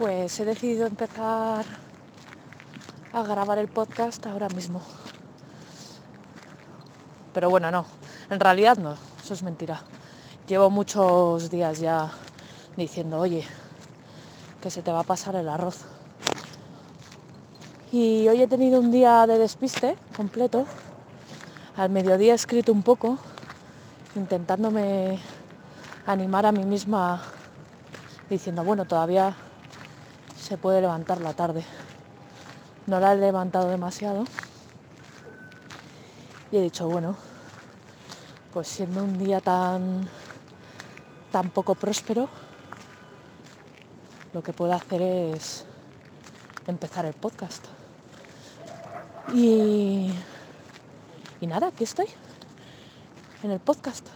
pues he decidido empezar a grabar el podcast ahora mismo. Pero bueno, no, en realidad no, eso es mentira. Llevo muchos días ya diciendo, oye, que se te va a pasar el arroz. Y hoy he tenido un día de despiste completo. Al mediodía he escrito un poco, intentándome animar a mí misma diciendo, bueno, todavía se puede levantar la tarde. No la he levantado demasiado. Y he dicho, bueno, pues siendo un día tan, tan poco próspero, lo que puedo hacer es empezar el podcast. Y, y nada, aquí estoy, en el podcast.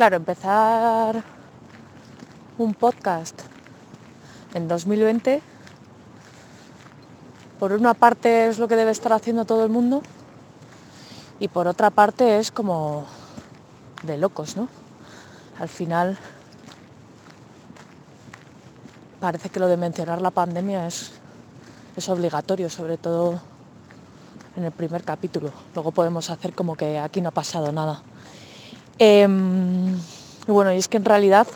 Claro, empezar un podcast en 2020, por una parte es lo que debe estar haciendo todo el mundo y por otra parte es como de locos, ¿no? Al final parece que lo de mencionar la pandemia es, es obligatorio, sobre todo en el primer capítulo. Luego podemos hacer como que aquí no ha pasado nada. Y bueno, y es que en realidad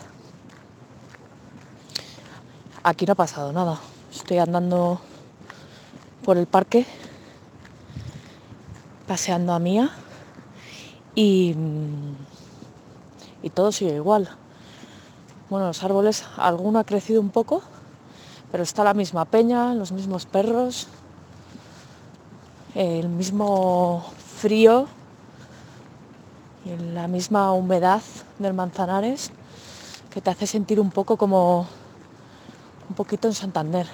aquí no ha pasado nada. Estoy andando por el parque, paseando a Mía y, y todo sigue igual. Bueno, los árboles, alguno ha crecido un poco, pero está la misma peña, los mismos perros, el mismo frío y la misma humedad del Manzanares que te hace sentir un poco como un poquito en Santander,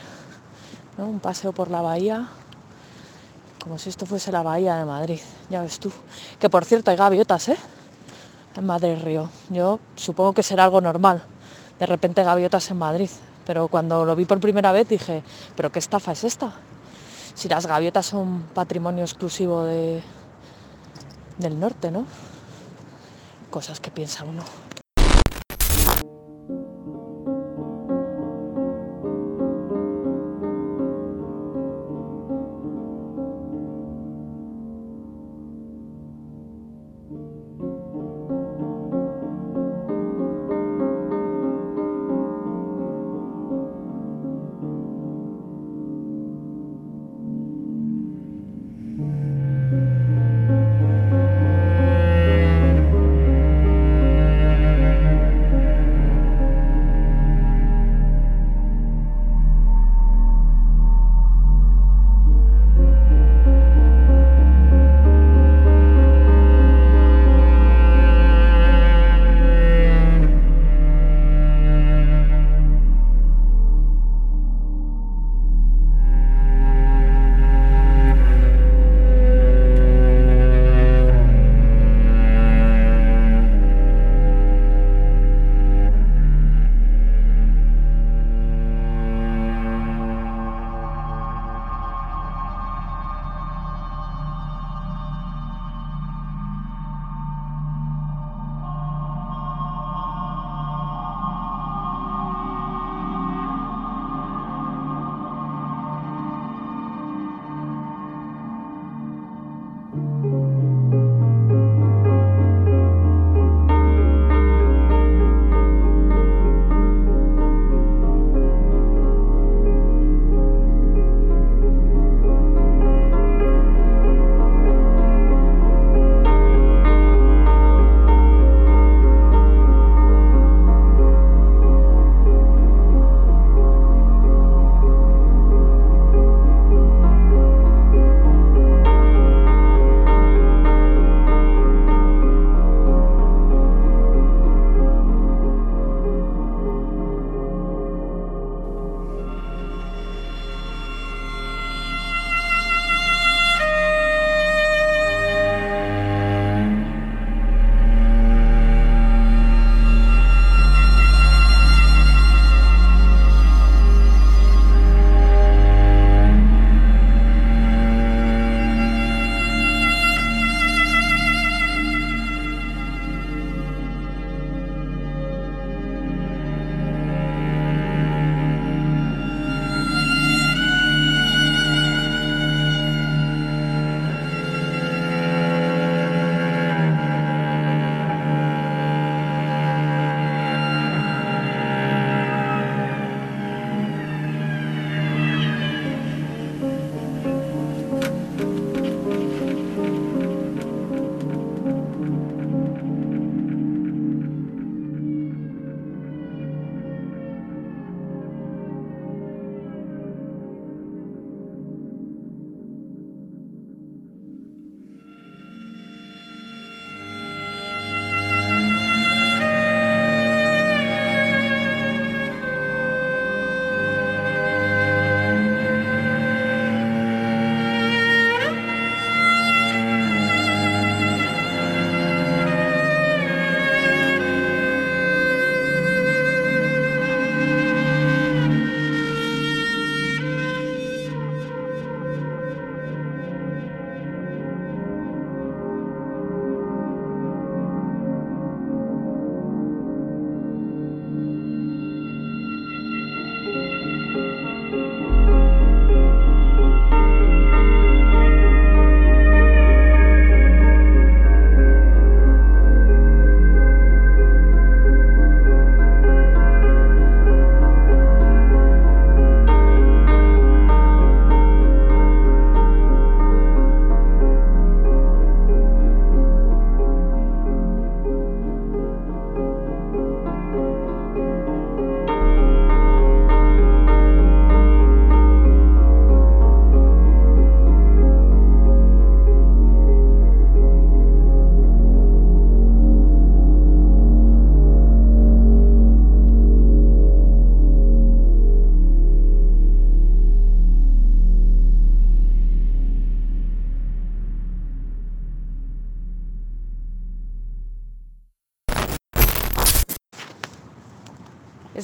un paseo por la bahía, como si esto fuese la bahía de Madrid, ya ves tú. Que por cierto hay gaviotas, ¿eh? En Madrid Río. Yo supongo que será algo normal, de repente gaviotas en Madrid, pero cuando lo vi por primera vez dije, ¿pero qué estafa es esta? si las gaviotas son patrimonio exclusivo de, del norte, ¿no? Cosas que piensa uno.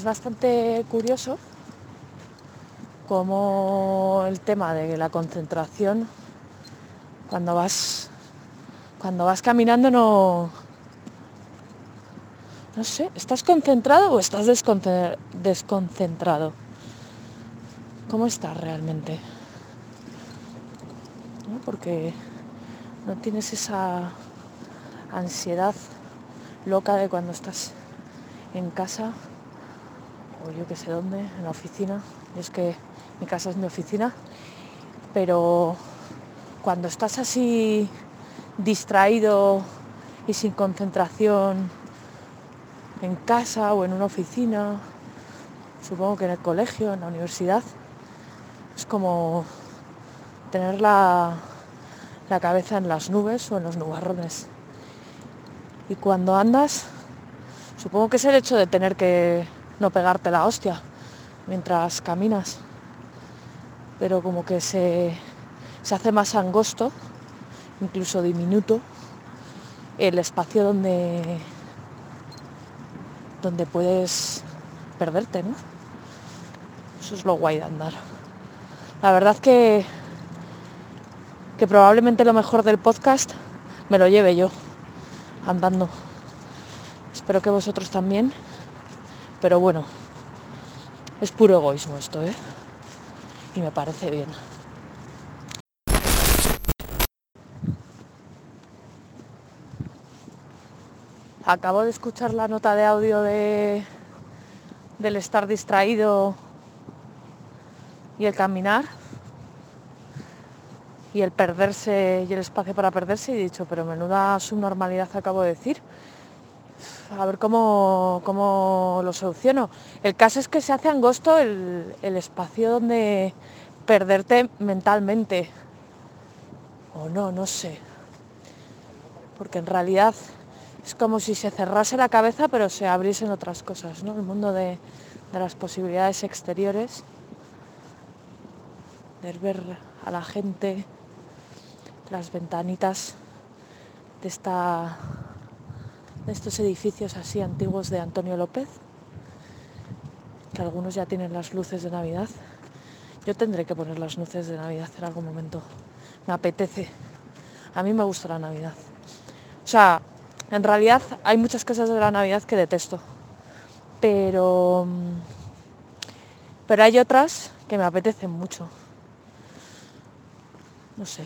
Bastante curioso como el tema de la concentración cuando vas cuando vas caminando no no sé, ¿estás concentrado o estás desconcentrado? ¿Cómo estás realmente? Porque no tienes esa ansiedad loca de cuando estás en casa o yo que sé dónde, en la oficina. es que mi casa es mi oficina, pero cuando estás así distraído y sin concentración en casa o en una oficina, supongo que en el colegio, en la universidad, es como tener la, la cabeza en las nubes o en los nubarrones. Y cuando andas, supongo que es el hecho de tener que no pegarte la hostia mientras caminas, pero como que se, se hace más angosto, incluso diminuto, el espacio donde donde puedes perderte, ¿no? Eso es lo guay de andar. La verdad que, que probablemente lo mejor del podcast me lo lleve yo, andando. Espero que vosotros también. Pero bueno, es puro egoísmo esto, ¿eh? Y me parece bien. Acabo de escuchar la nota de audio de, del estar distraído y el caminar y el perderse y el espacio para perderse y he dicho, pero menuda subnormalidad acabo de decir. A ver cómo, cómo lo soluciono. El caso es que se hace angosto el, el espacio donde perderte mentalmente. O no, no sé. Porque en realidad es como si se cerrase la cabeza pero se abriesen otras cosas, ¿no? El mundo de, las posibilidades exteriores, de ver a la gente, las ventanitas de, esta, de estos edificios así antiguos de Antonio López, que algunos ya tienen las luces de Navidad. Yo tendré que poner las luces de Navidad en algún momento. Me apetece. A mí me gusta la Navidad. O sea, en realidad hay muchas cosas de la Navidad que detesto, pero, pero hay otras que me apetecen mucho. No sé.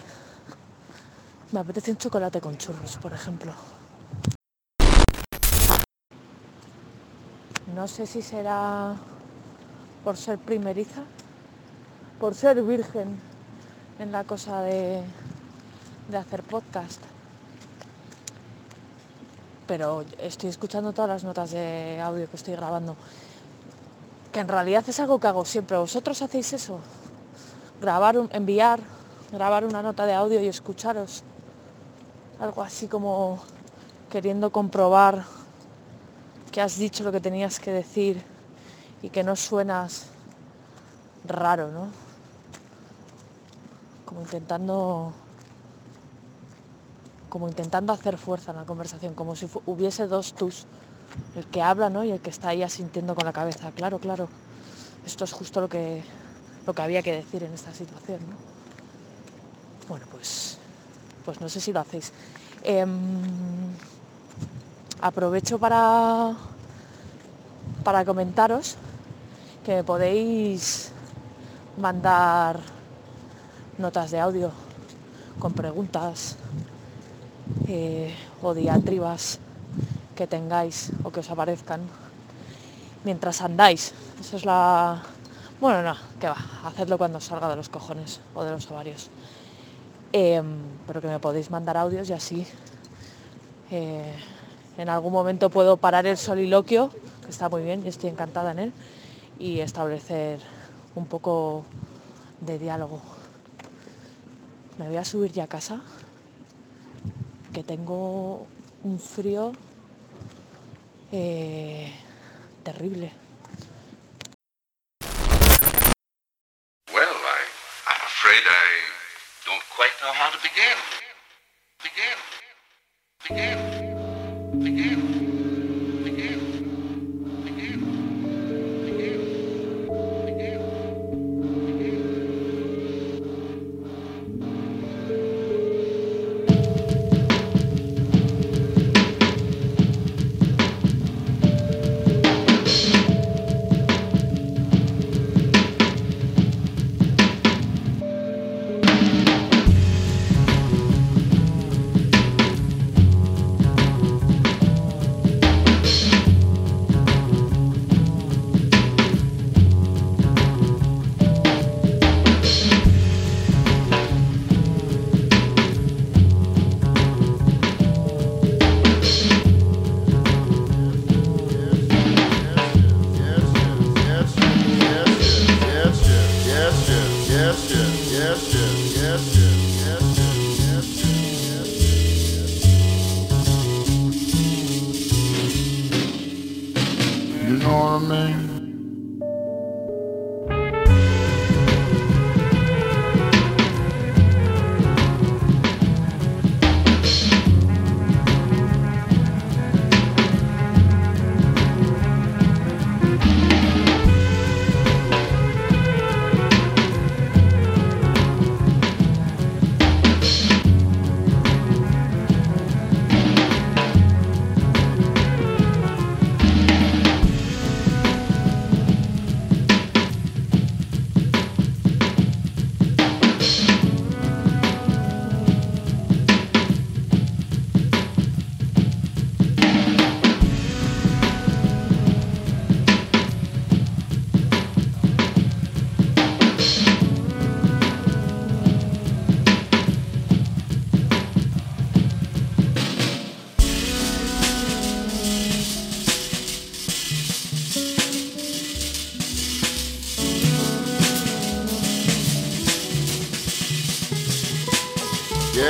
Me apetece un chocolate con churros, por ejemplo. No sé si será por ser primeriza, por ser virgen en la cosa de, de hacer podcast pero estoy escuchando todas las notas de audio que estoy grabando. Que en realidad es algo que hago siempre. ¿Vosotros hacéis eso? Grabar, enviar, grabar una nota de audio y escucharos. Algo así como queriendo comprobar que has dicho lo que tenías que decir y que no suenas raro, ¿no? Como intentando como intentando hacer fuerza en la conversación, como si hubiese dos tus, el que habla ¿no? y el que está ahí asintiendo con la cabeza. Claro, claro, esto es justo lo que, lo que había que decir en esta situación. Bueno, pues, pues no sé si lo hacéis. Em, aprovecho para, para comentaros que me podéis mandar notas de audio con preguntas eh, o diatribas que tengáis o que os aparezcan mientras andáis. Eso es la... Bueno, no, que va, hacedlo cuando salga de los cojones o de los ovarios. Em, pero que me podéis mandar audios y así eh, en algún momento puedo parar el soliloquio, que está muy bien y estoy encantada en él, y establecer un poco de diálogo. Me voy a subir ya a casa que tengo un frío eh, terrible.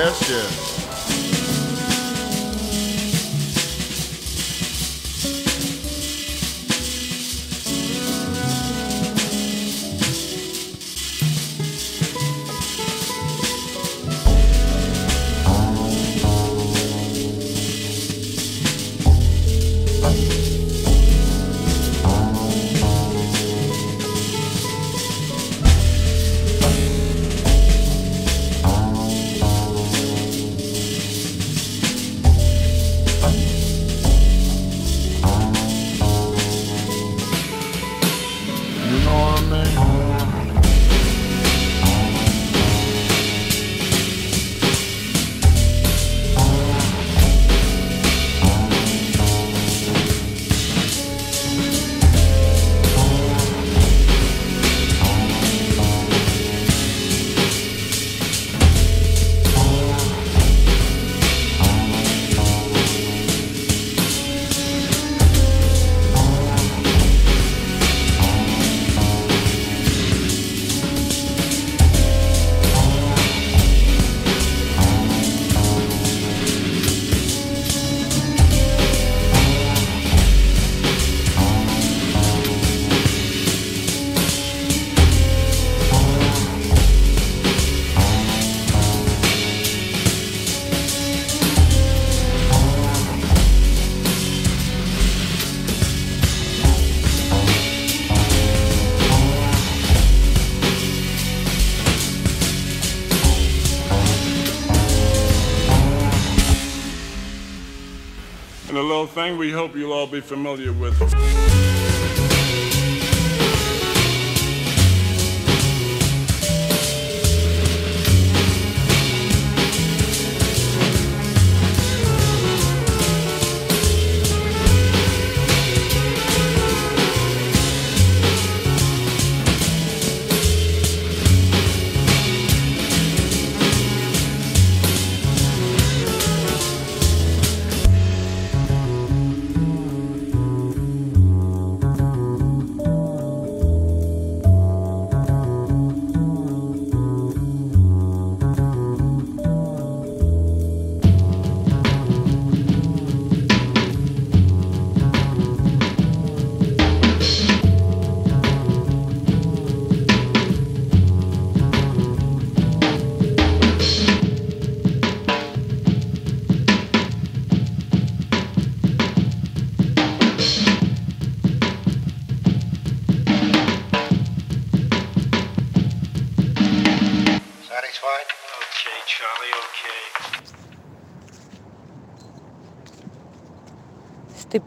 Yes, yes. Hope you'll all be familiar with.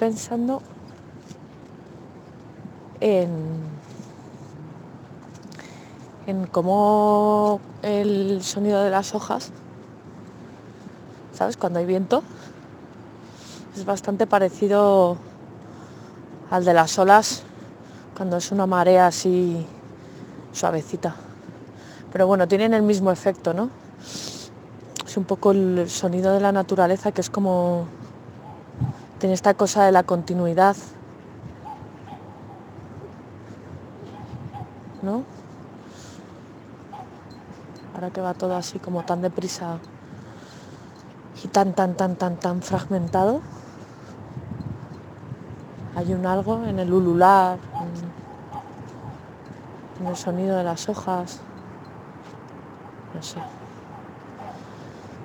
Pensando en, en cómo el sonido de las hojas, ¿sabes? Cuando hay viento, es bastante parecido al de las olas cuando es una marea así suavecita. Pero bueno, tienen el mismo efecto, ¿no? Es un poco el sonido de la naturaleza que es como tiene esta cosa de la continuidad, ¿no? Ahora que va todo así como tan deprisa y tan, tan, tan, tan, tan fragmentado, hay un algo en el ulular, en, en el sonido de las hojas. No sé.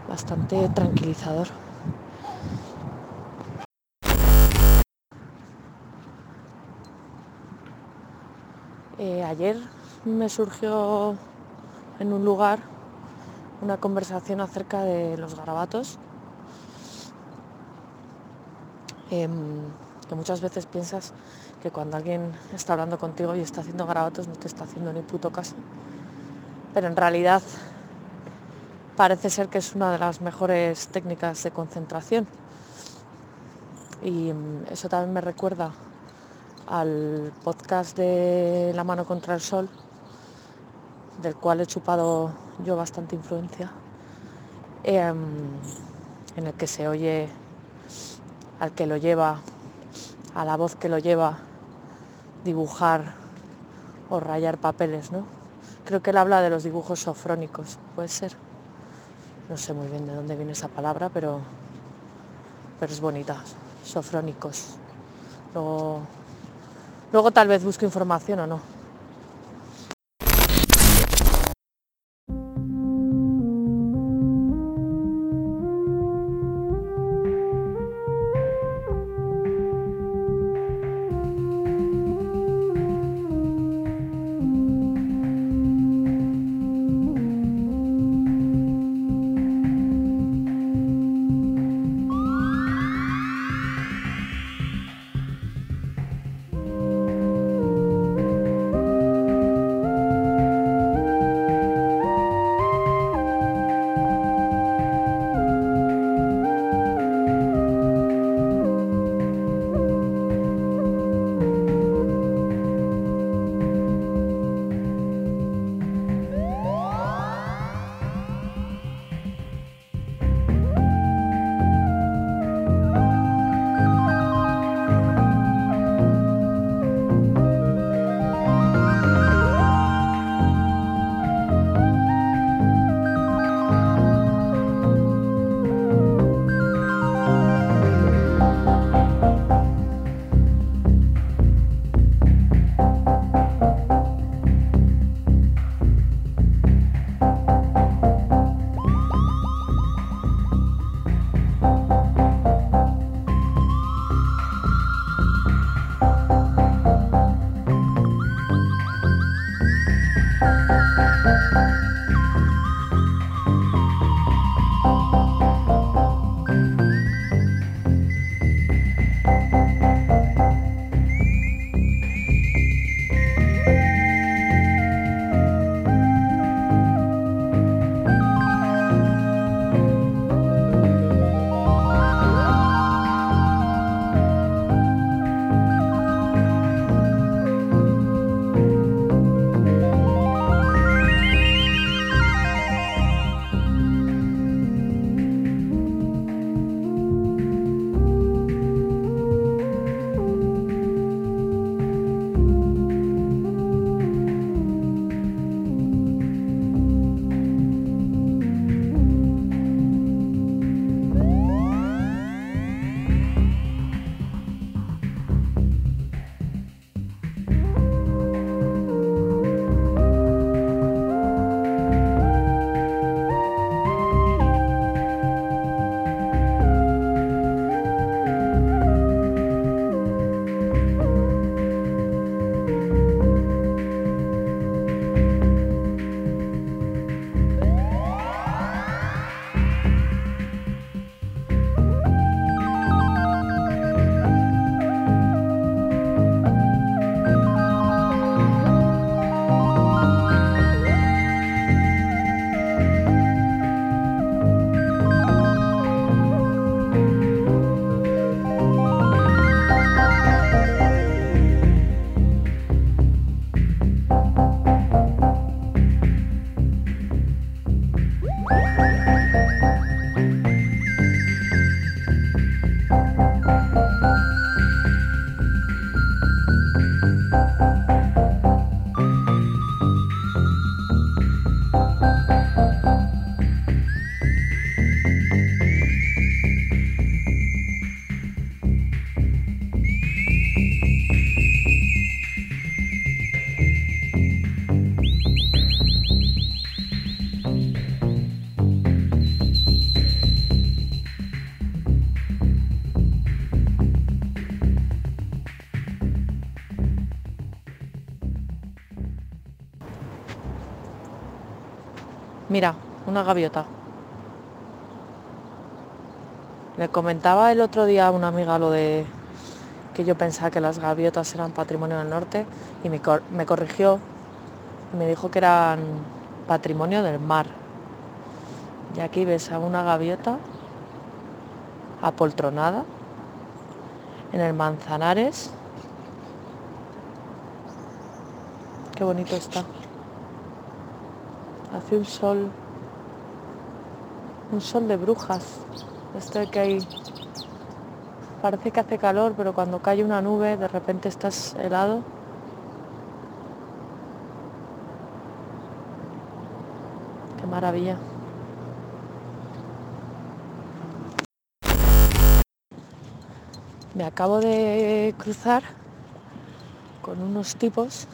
Bastante tranquilizador. Ayer me surgió en un lugar una conversación acerca de los garabatos, em, que muchas veces piensas que cuando alguien está hablando contigo y está haciendo garabatos no te está haciendo ni puto caso, pero en realidad parece ser que es una de las mejores técnicas de concentración. Y em, eso también me recuerda al podcast de La mano contra el sol, del cual he chupado yo bastante influencia, em, en el que se oye al que lo lleva, a la voz que lo lleva, dibujar o rayar papeles, ¿no? Creo que él habla de los dibujos sofrónicos, puede ser. No sé muy bien de dónde viene esa palabra, pero, pero es bonita, sofrónicos. Luego tal vez busco información o no. Una gaviota. Le comentaba el otro día a una amiga lo de que yo pensaba que las gaviotas eran patrimonio del norte y me, me corrigió y me dijo que eran patrimonio del mar. Y aquí ves a una gaviota apoltronada en el Manzanares. Qué bonito está. Hace un sol, un sol de brujas. Esto de que hay, parece que hace calor, pero cuando cae una nube de repente estás helado. Qué maravilla. Me acabo de cruzar con unos tipos,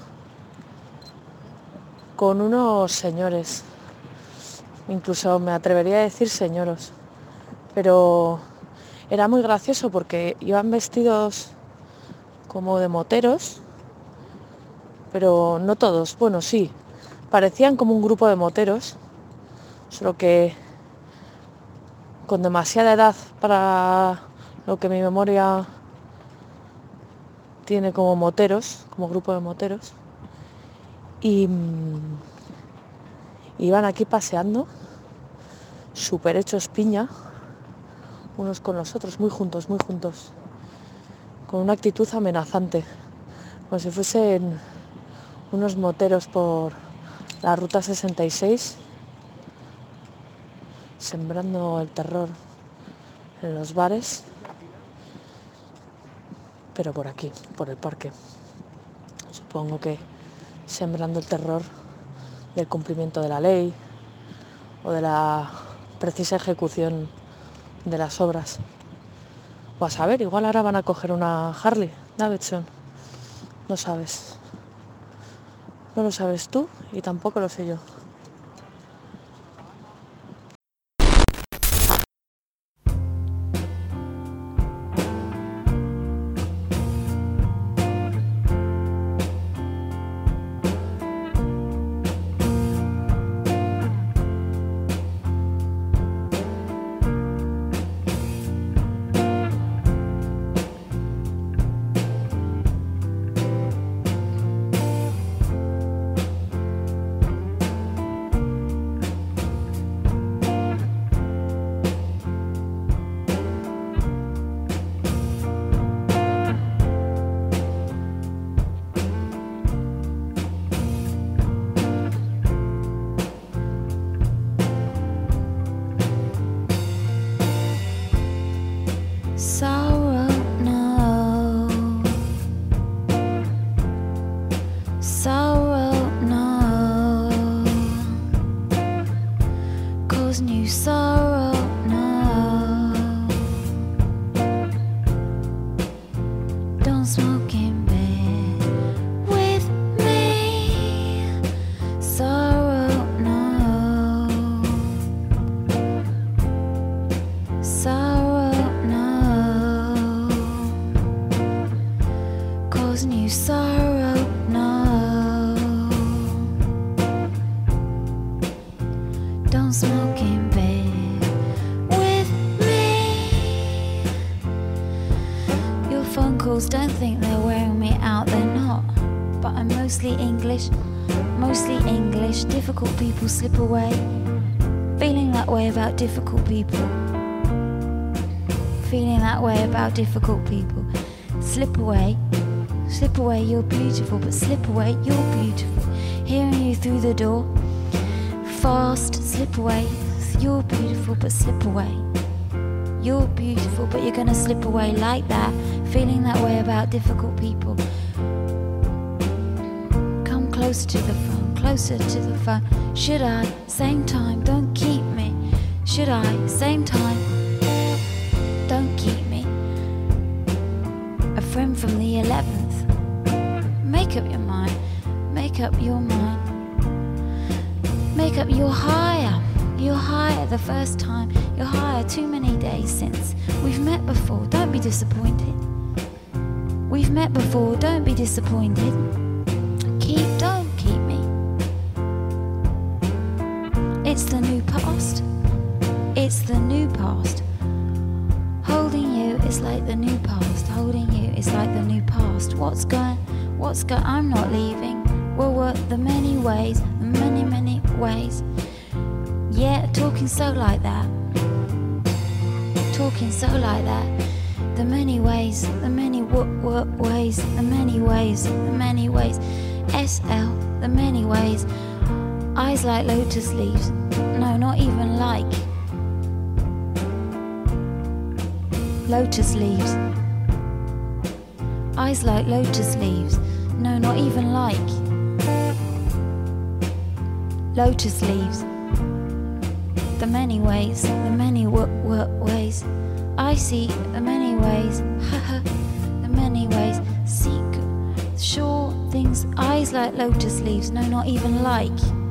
con unos señores, incluso me atrevería a decir señoros, pero era muy gracioso porque iban vestidos como de moteros, pero no todos, bueno sí, parecían como un grupo de moteros, solo que con demasiada edad para lo que mi memoria tiene como moteros, como grupo de moteros. Y mm, iban aquí paseando, súper hechos piña, unos con los otros, muy juntos, muy juntos, con una actitud amenazante, como si fuesen unos moteros por la ruta 66, sembrando el terror en los bares pero por aquí, por el parque. Supongo que sembrando el terror del cumplimiento de la ley o de la precisa ejecución de las obras. O a saber, igual ahora van a coger una Harley Davidson. No sabes. No lo sabes tú y tampoco lo sé yo. English, mostly English. Difficult people slip away. Feeling that way about difficult people feeling that way about difficult people. Slip away, slip away, you're beautiful, but slip away, you're beautiful. Hearing you through the door, fast, slip away, you're beautiful, but slip away. You're beautiful, but you're gonna slip away like that, feeling that way about difficult people. Come closer to the phone, closer to the phone. Should I? Same time, don't keep me. Should I? Same time, don't keep me. A friend from the 11th. Make up your mind. Make up your mind. Make up your higher. You're higher the first time. You're higher too many days since. We've met before. Don't be disappointed. We've met before. Don't be disappointed. Past. It's the new past. Holding you is like the new past. Holding you is like the new past. What's going? What's going? I'm not leaving. We'll work the many ways, the many, many ways. Yeah, talking so like that. Talking so like that. The many ways, the many what what ways, the many ways, the many ways. SL, the many ways. Eyes like lotus leaves. No, not even like. Lotus leaves. Eyes like lotus leaves. No, not even like. Lotus leaves. The many ways, the many ways. I see the many ways. the many ways. Seek, sure things. Eyes like lotus leaves. No, not even like.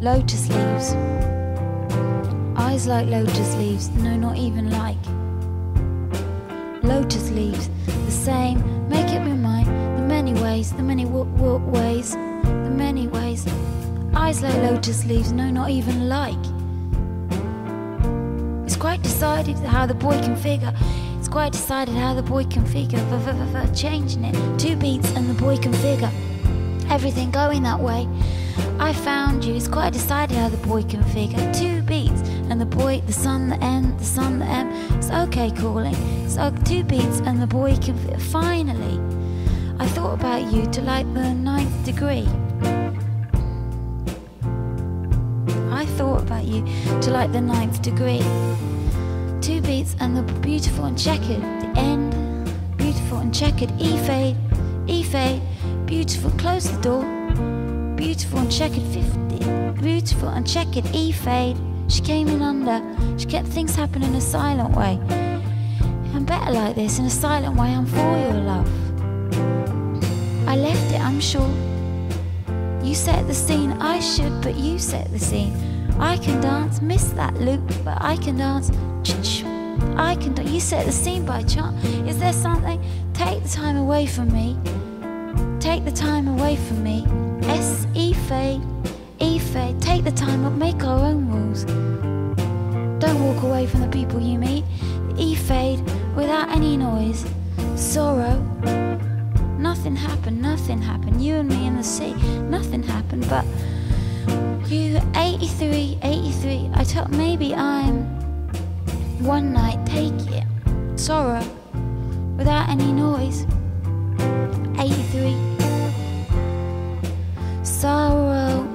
Lotus leaves. Eyes like lotus leaves. No, not even like. Lotus leaves. The same. Make up your mind. The many ways. The many w- w- ways. The many ways. Eyes like lotus leaves. No, not even like. It's quite decided how the boy can figure. It's quite decided how the boy can figure. V- changing it. Two beats and the boy can figure. Everything going that way. I found you. It's quite decided how the boy can figure. Two beats and the boy, the sun, the N, the sun, the M. It's okay calling. It's two beats and the boy can fi- finally. I thought about you to like the ninth degree. I thought about you to like the ninth degree. Two beats and the beautiful and checkered. The end, beautiful and checkered. E fade, E fade, beautiful. Close the door. Beautiful and checkered 50. Beautiful and checkered E fade. She came in under. She kept things happen in a silent way. I'm better like this in a silent way. I'm for your love. I left it, I'm sure. You set the scene, I should, but you set the scene. I can dance, miss that loop, but I can dance. I can dance. You set the scene by chance. Is there something? Take the time away from me. Take the time away from me. S E fade, E. Take the time up, make our own rules. Don't walk away from the people you meet. E fade without any noise. Sorrow. Nothing happened, nothing happened. You and me in the sea, nothing happened. But you, 83, 83. I thought maybe I'm one night, take it. Sorrow without any noise. 83. Sorrow,